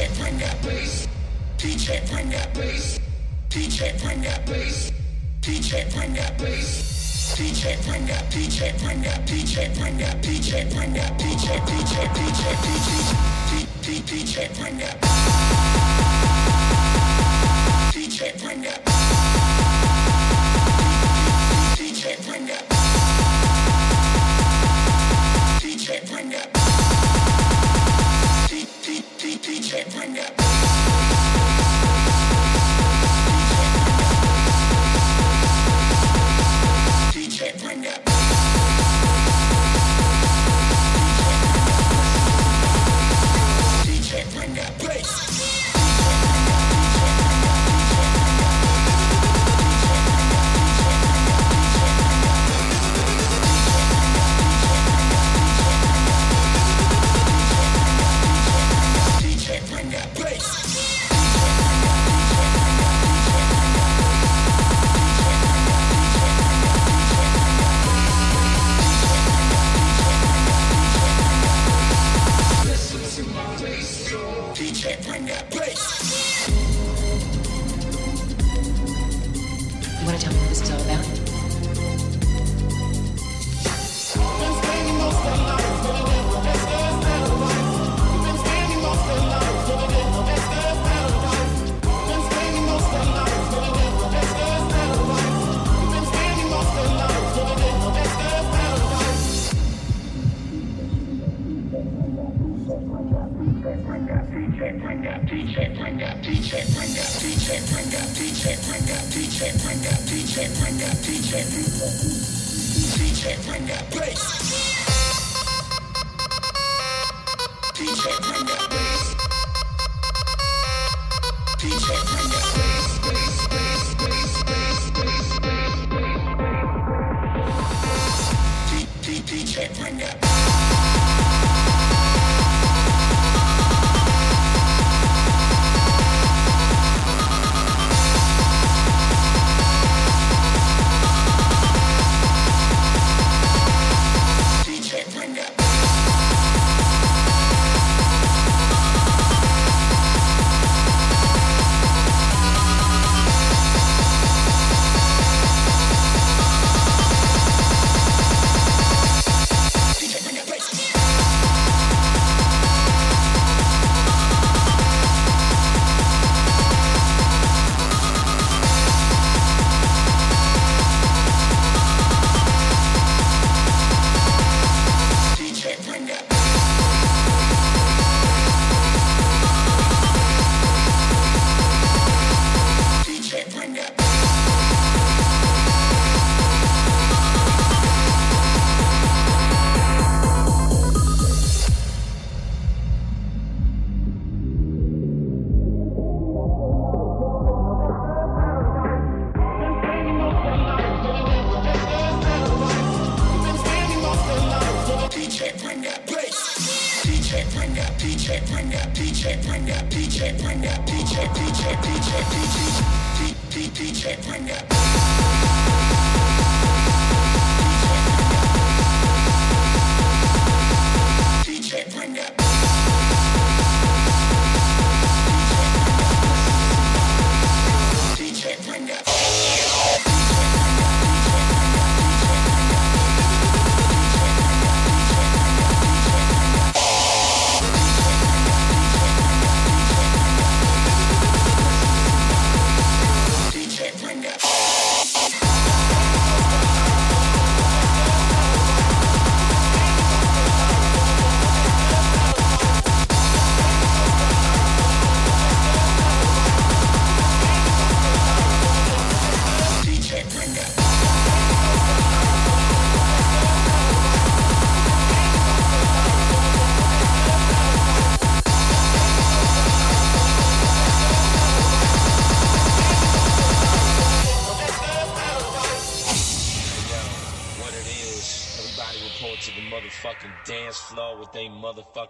DJ bring that bass. DJ bring that bass. DJ bring that bass. DJ bring that bass. DJ bring that DJ bring that DJ bring that DJ bring that DJ DJ DJ DJ DJ DJ bring that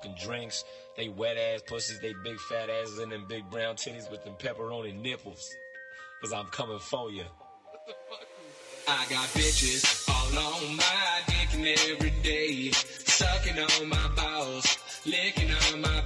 motherfucking drinks. They wet ass pussies, they big fat asses, and them big brown titties with them pepperoni nipples. Cause I'm coming for you. I got bitches all on my dick and every day, sucking on my balls, licking on my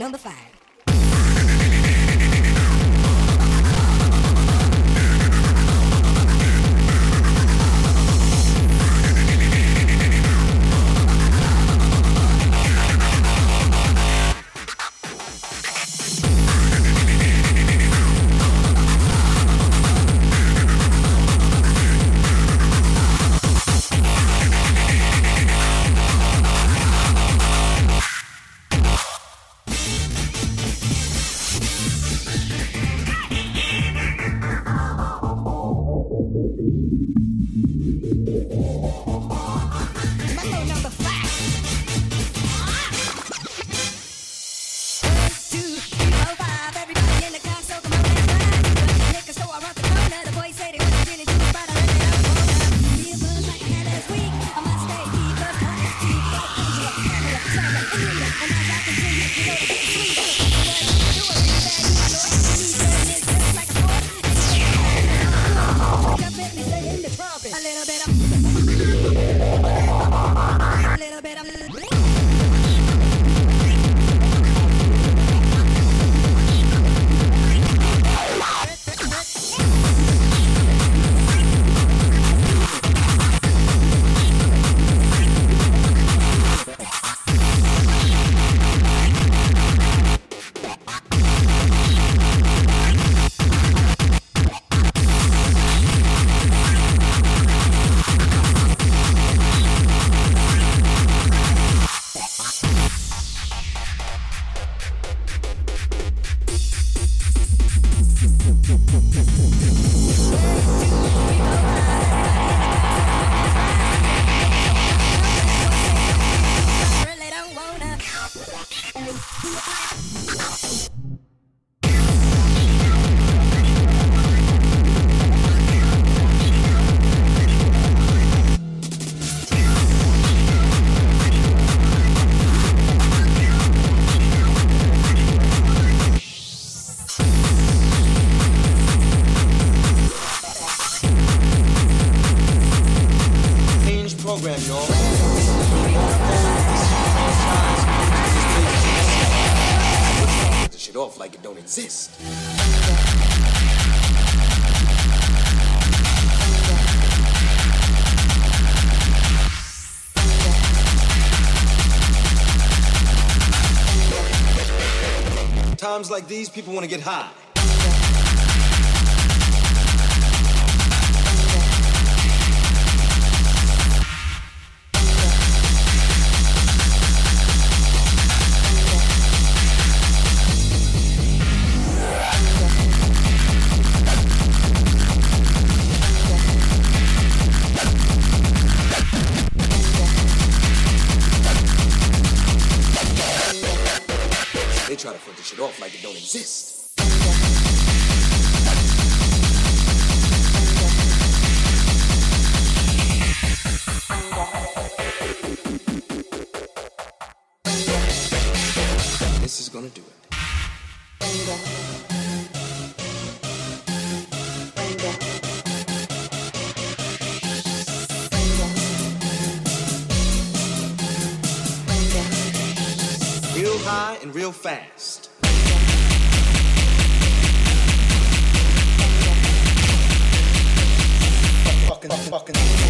is Mambo want to get high. fucking.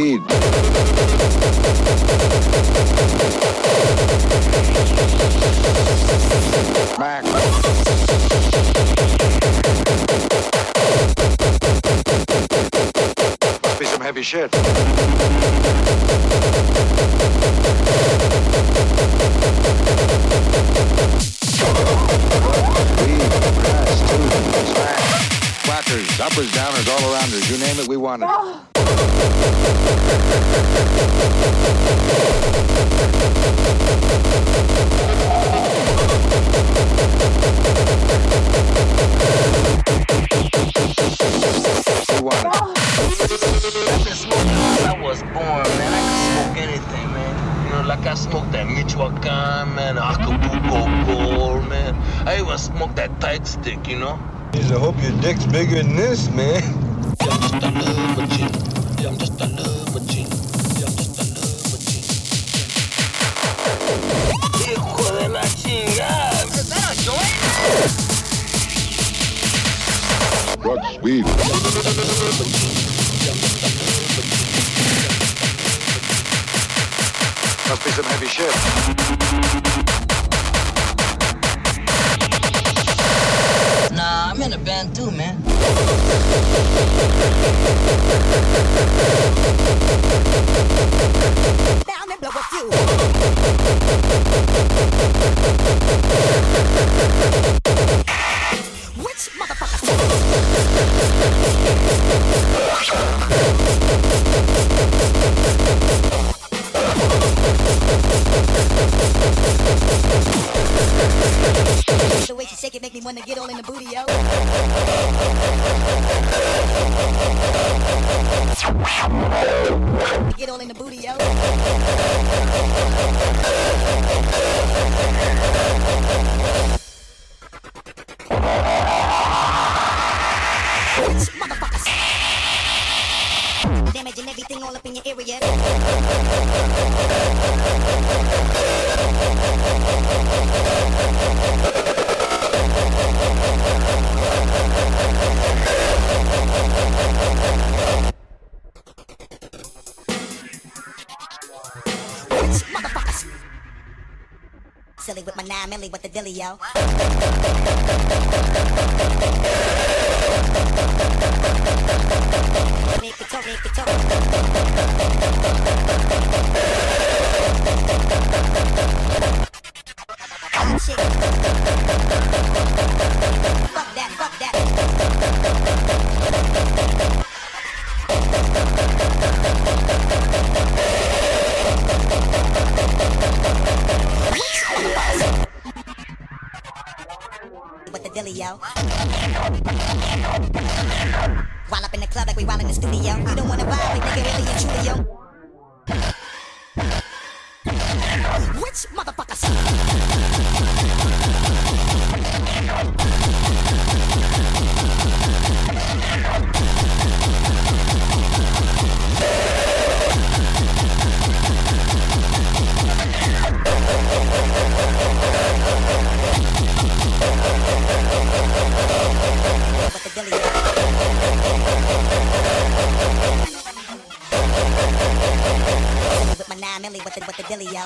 weed. Be some heavy shit. uppers, downers, all arounders, you name it, we want it. Oh. you know? I hope your dick's bigger than this, man. Damaging everything all up in your area. With the dilly, yo. Make talk, make talk. Yo. While up in the club like we while in the studio. You don't wanna vibe, like nigga really and truly, yo. The with the dilly, yo.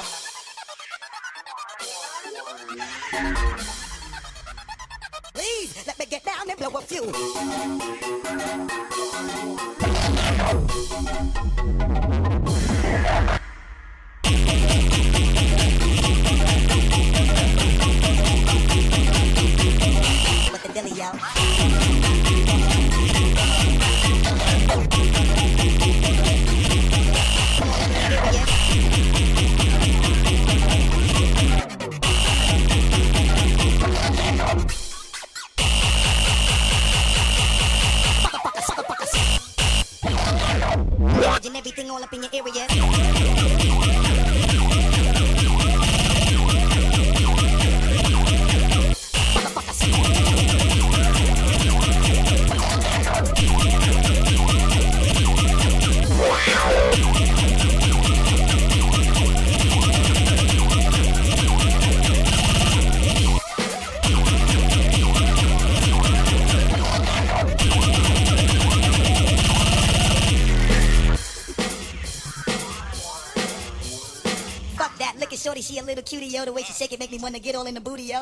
Please let me get down and blow a few. With the dilly, yo. All up in your area. Yo. The way she shake it make me wanna get all in the booty, yo.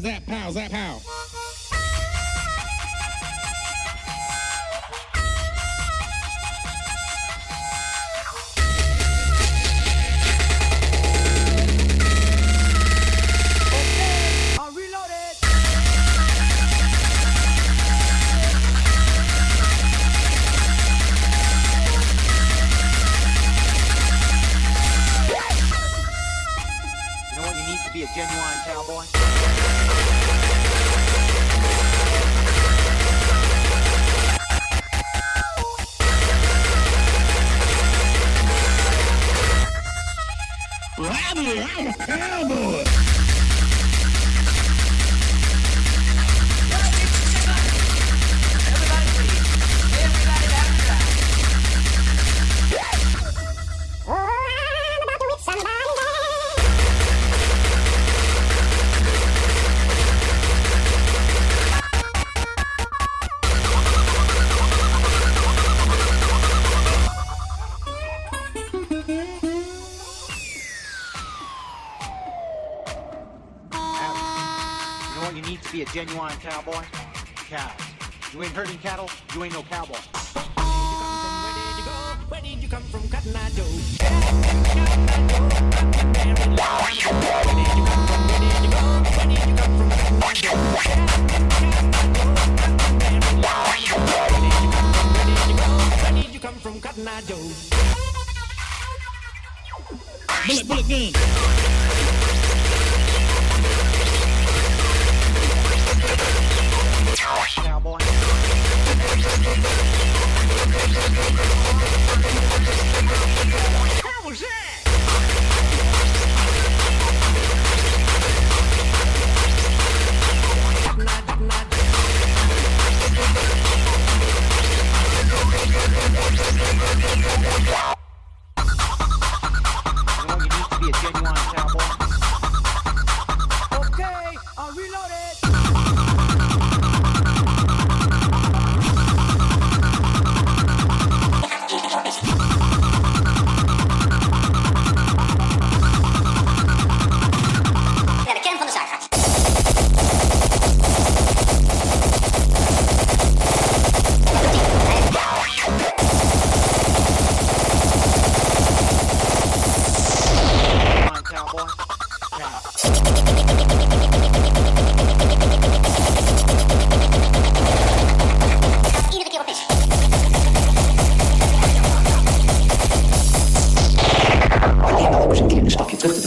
Zap, zap, pow, zap, pow. Stop your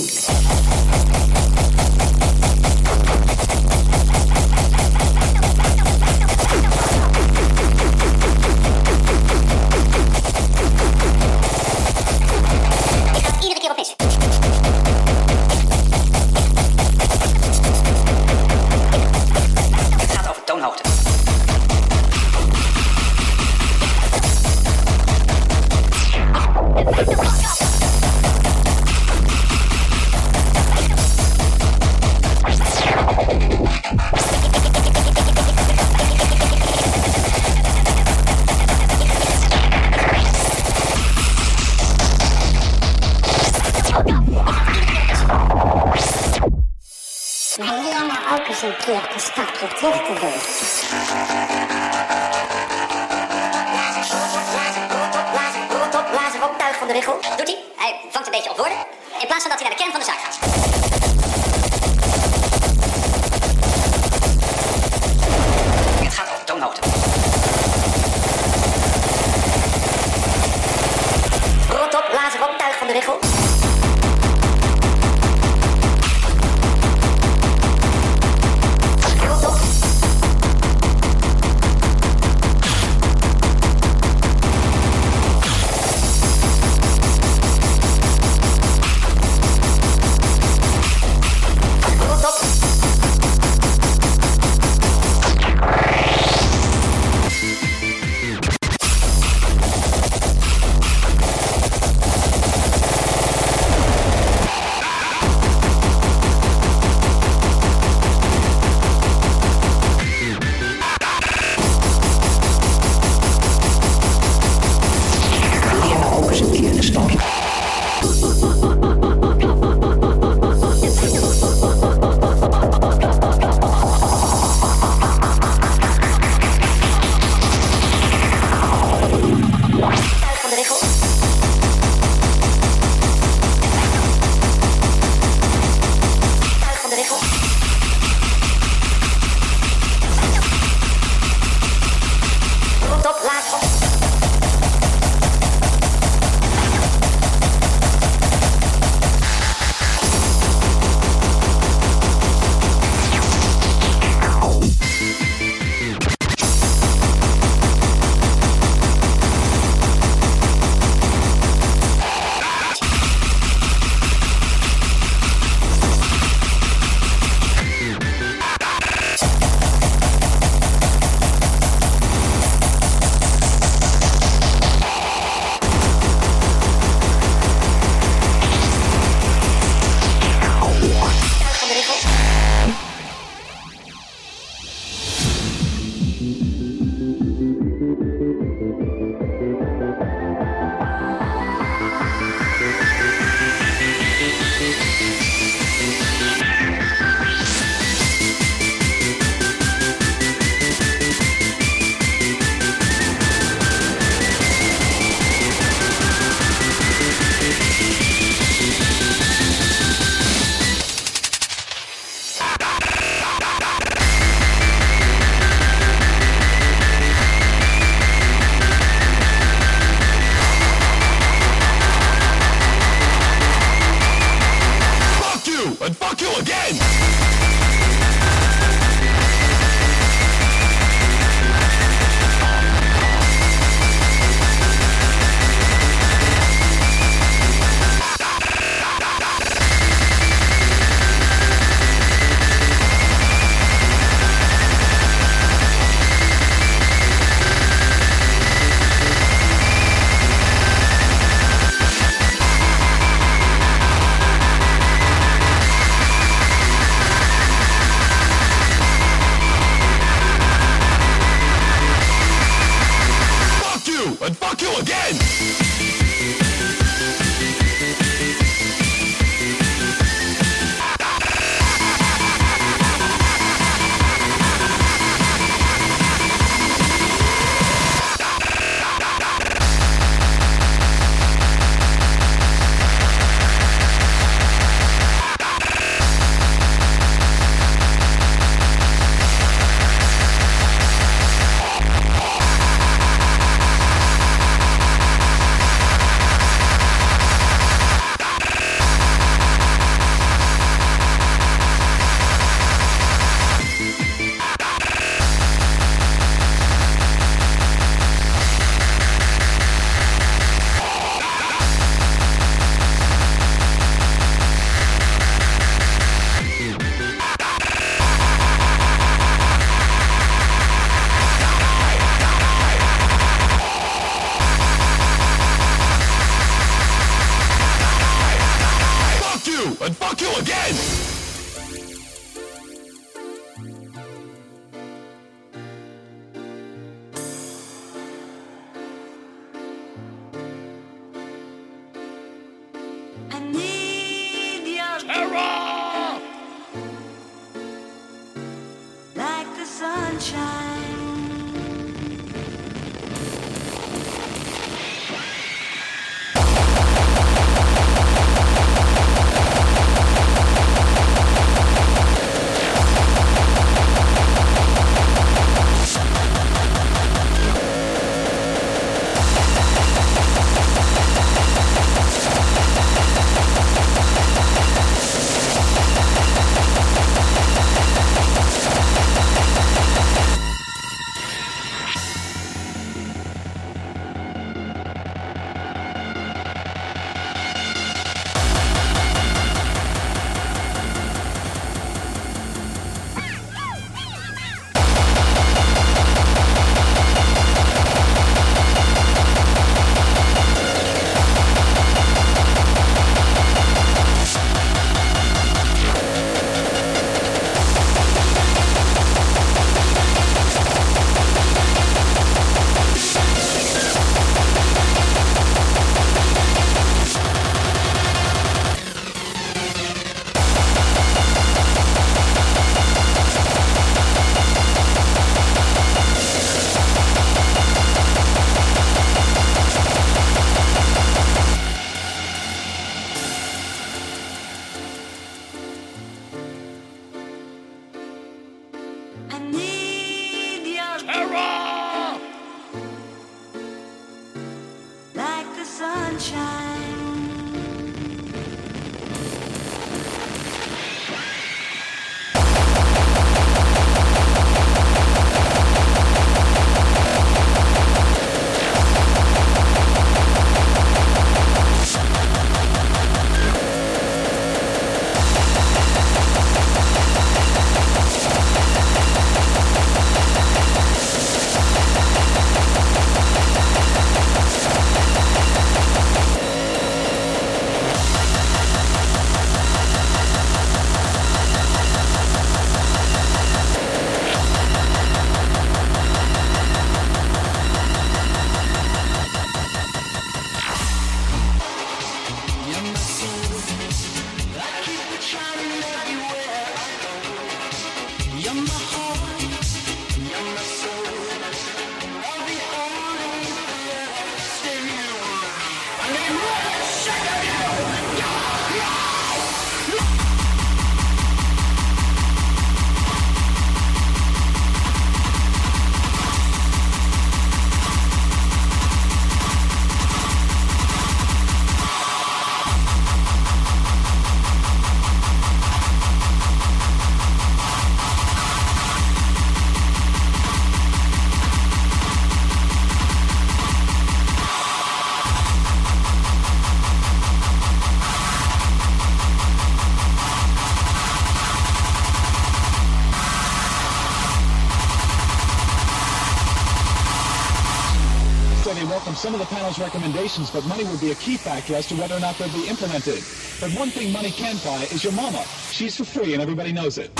but money would be a key factor as to whether or not they'll be implemented. But one thing money can buy is your mama. She's for free and everybody knows it.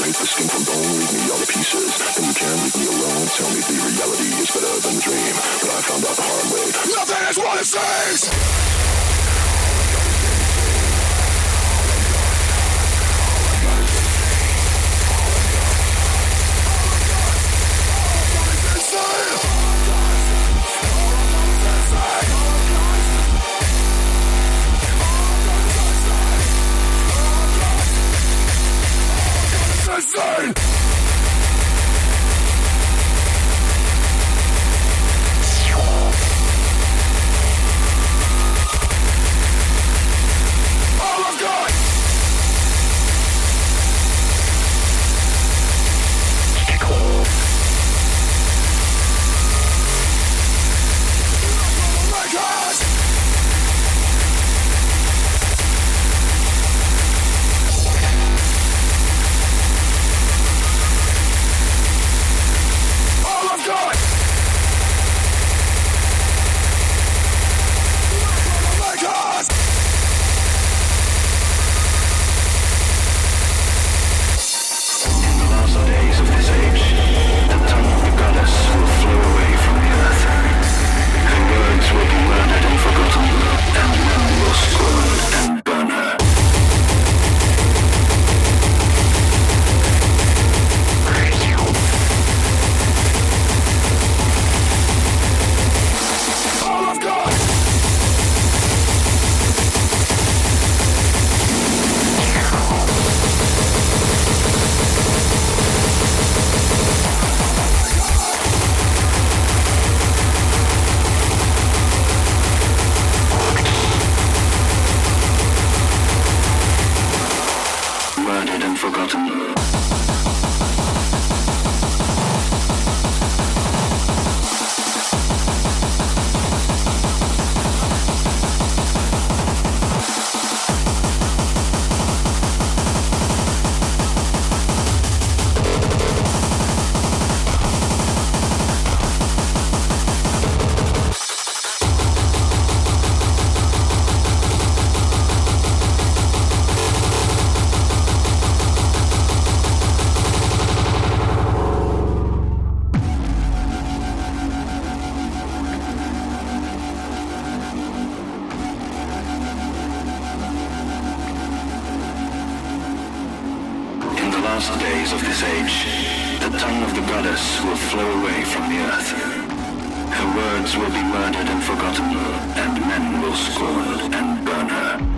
break the skin from bone, leave me all the pieces. Then you can leave me alone, tell me the reality is better than the dream. But I found out the hard way, nothing is what it seems! Burn! Days of this age, the tongue of the goddess will flow away from the earth. Her words will be murdered and forgotten, and men will scorn and burn her.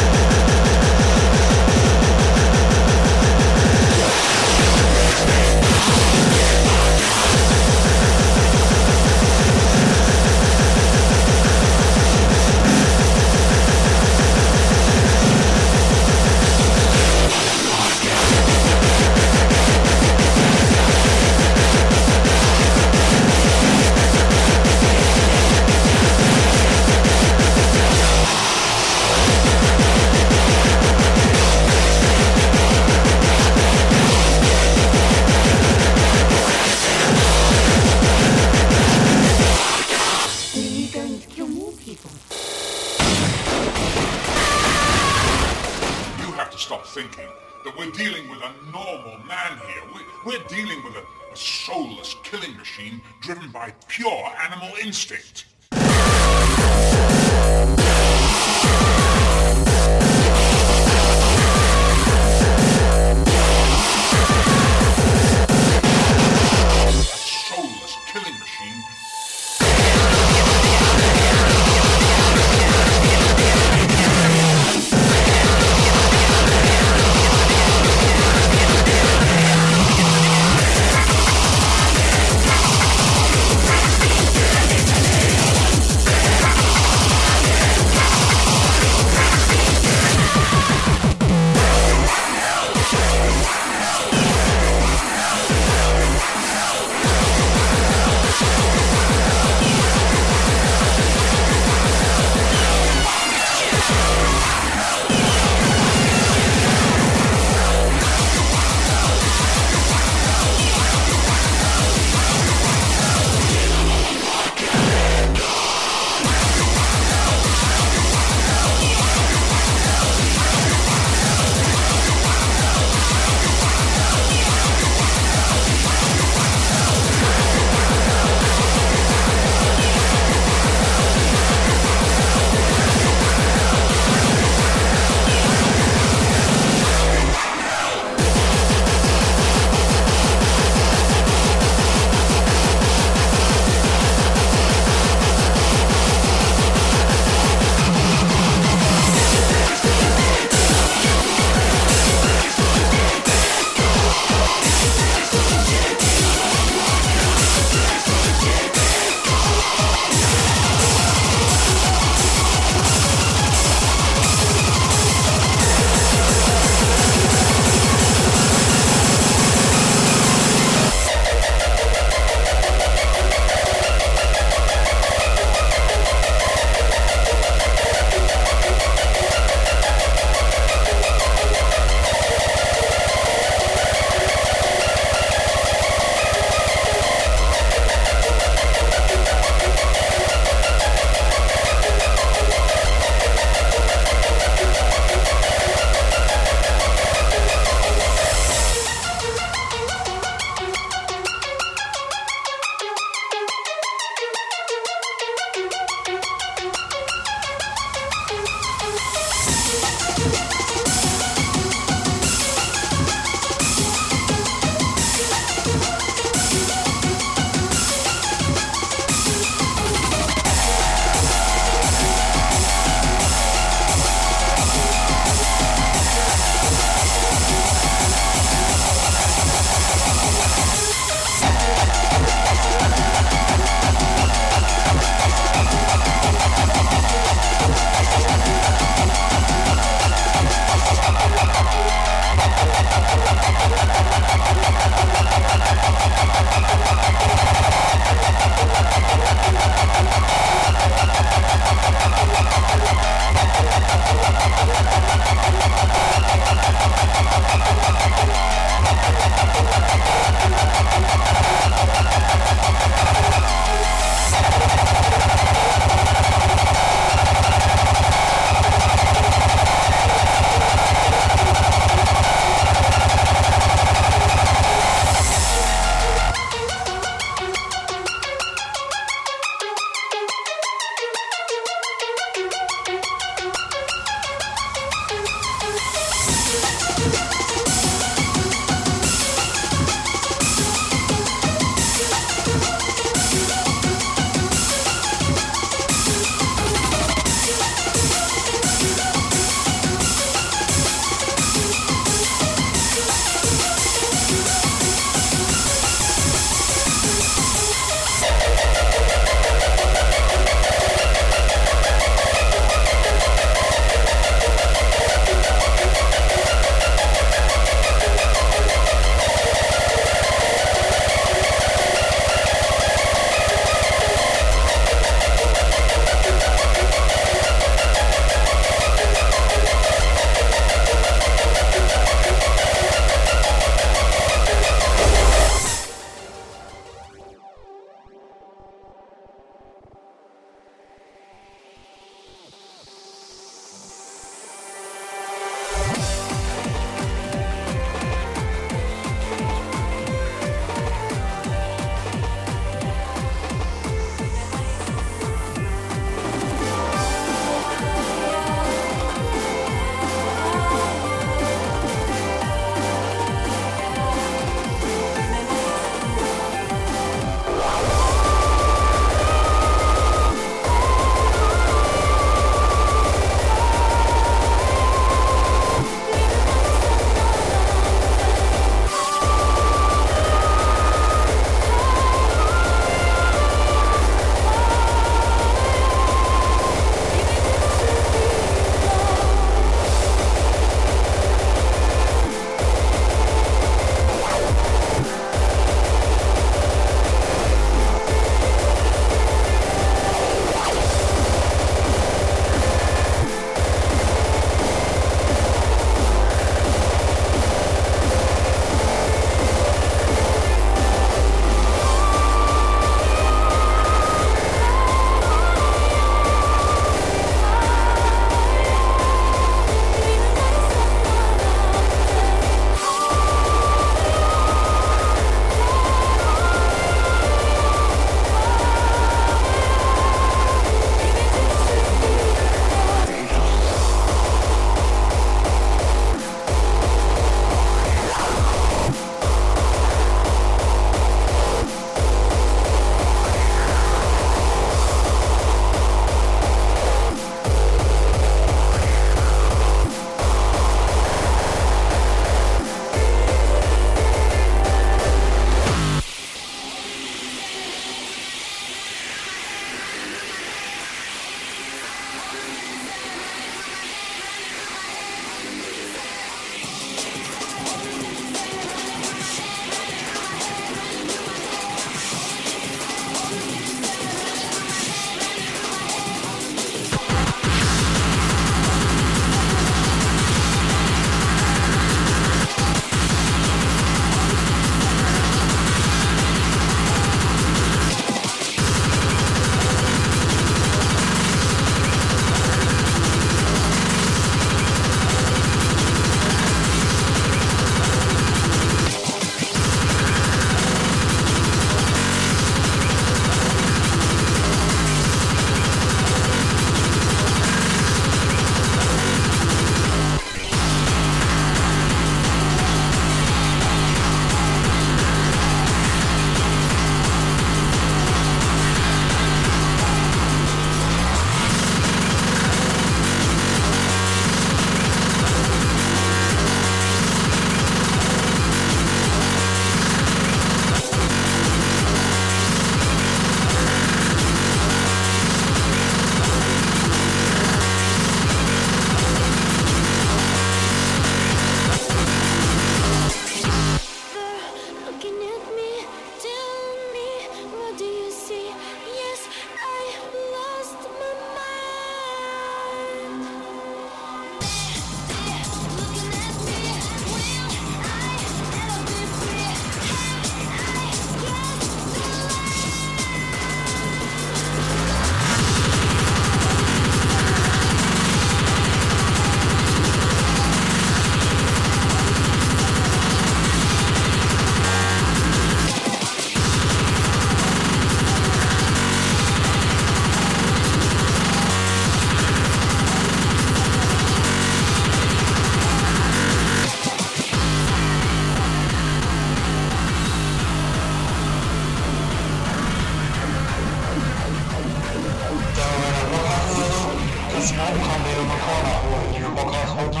信何もかんでいろんなコーナーをいる爆発砲な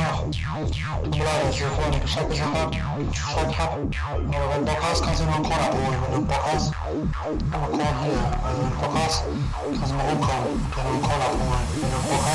未来の情報にシャピシャパシャピシャパ爆発関係のコーナーをいる爆発なんかコーナーや爆発関係のコーナーをいる爆発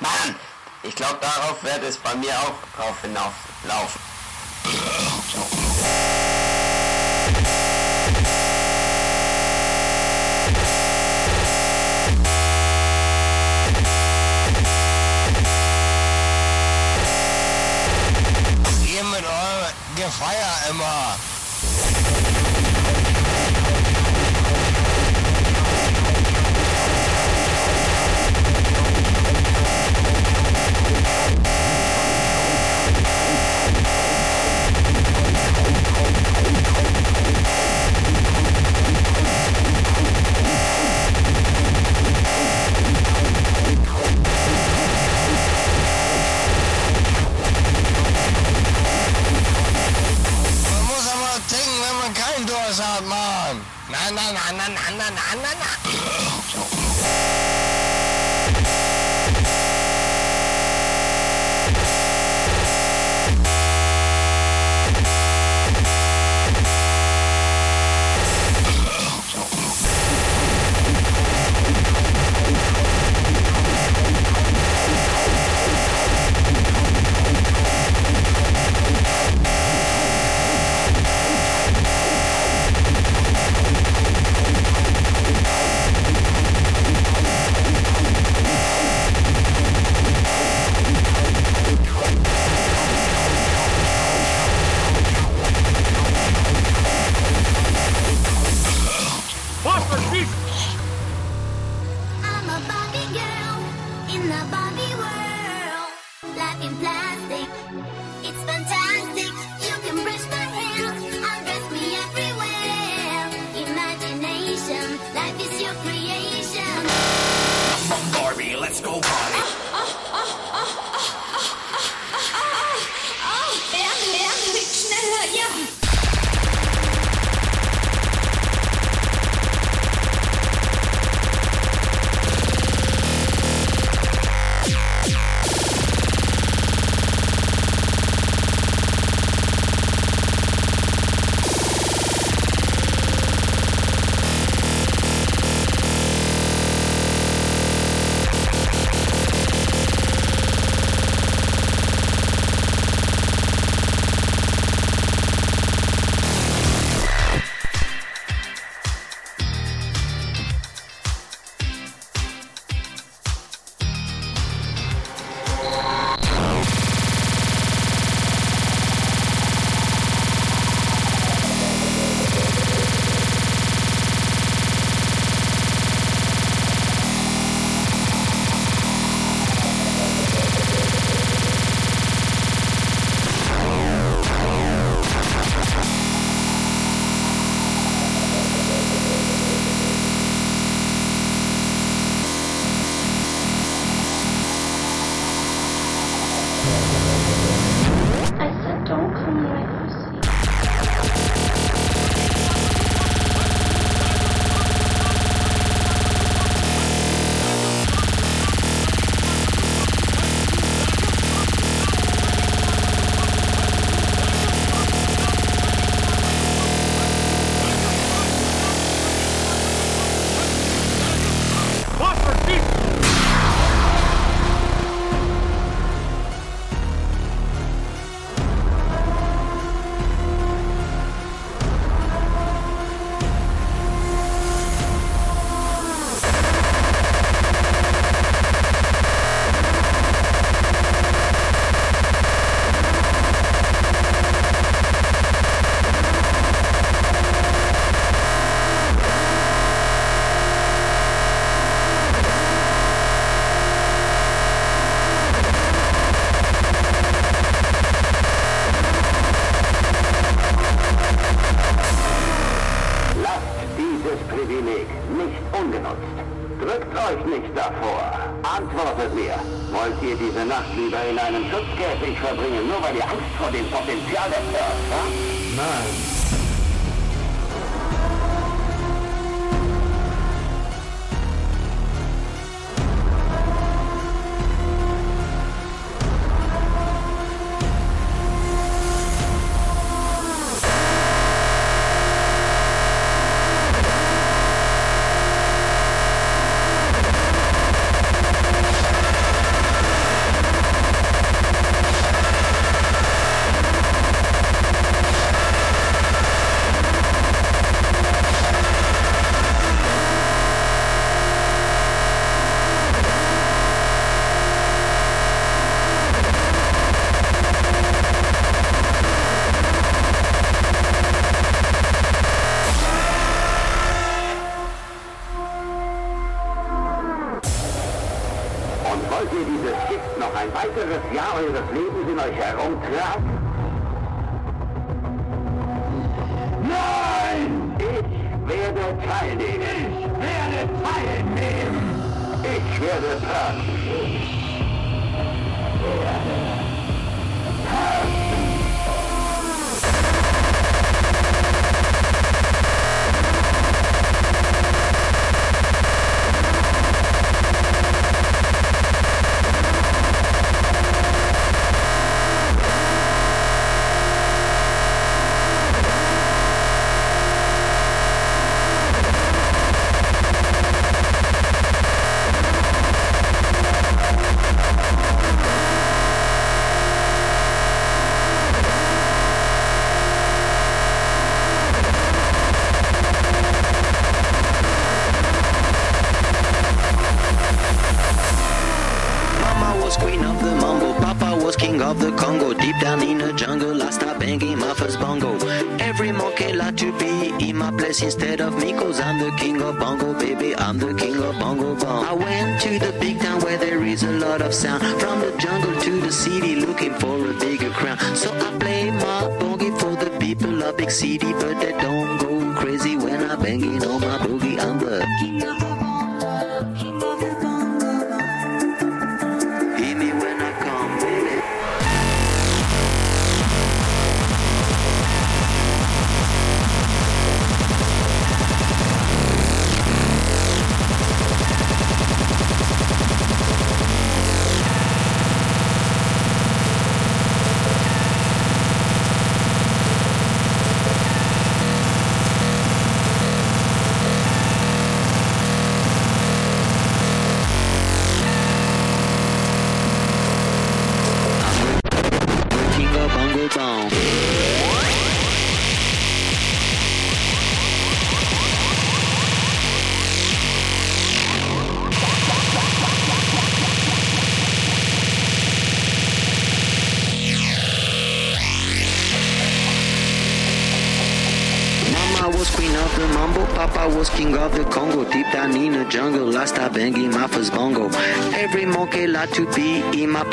Mann! Ich glaube, darauf wird es bei mir auch drauf hinauflaufen.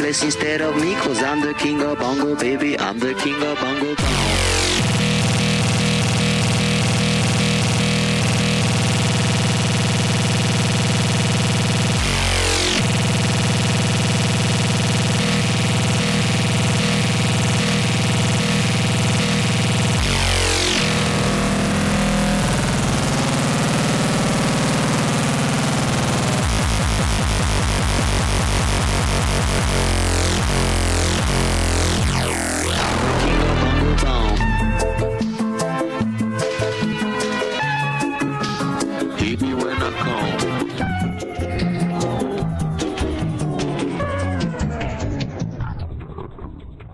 In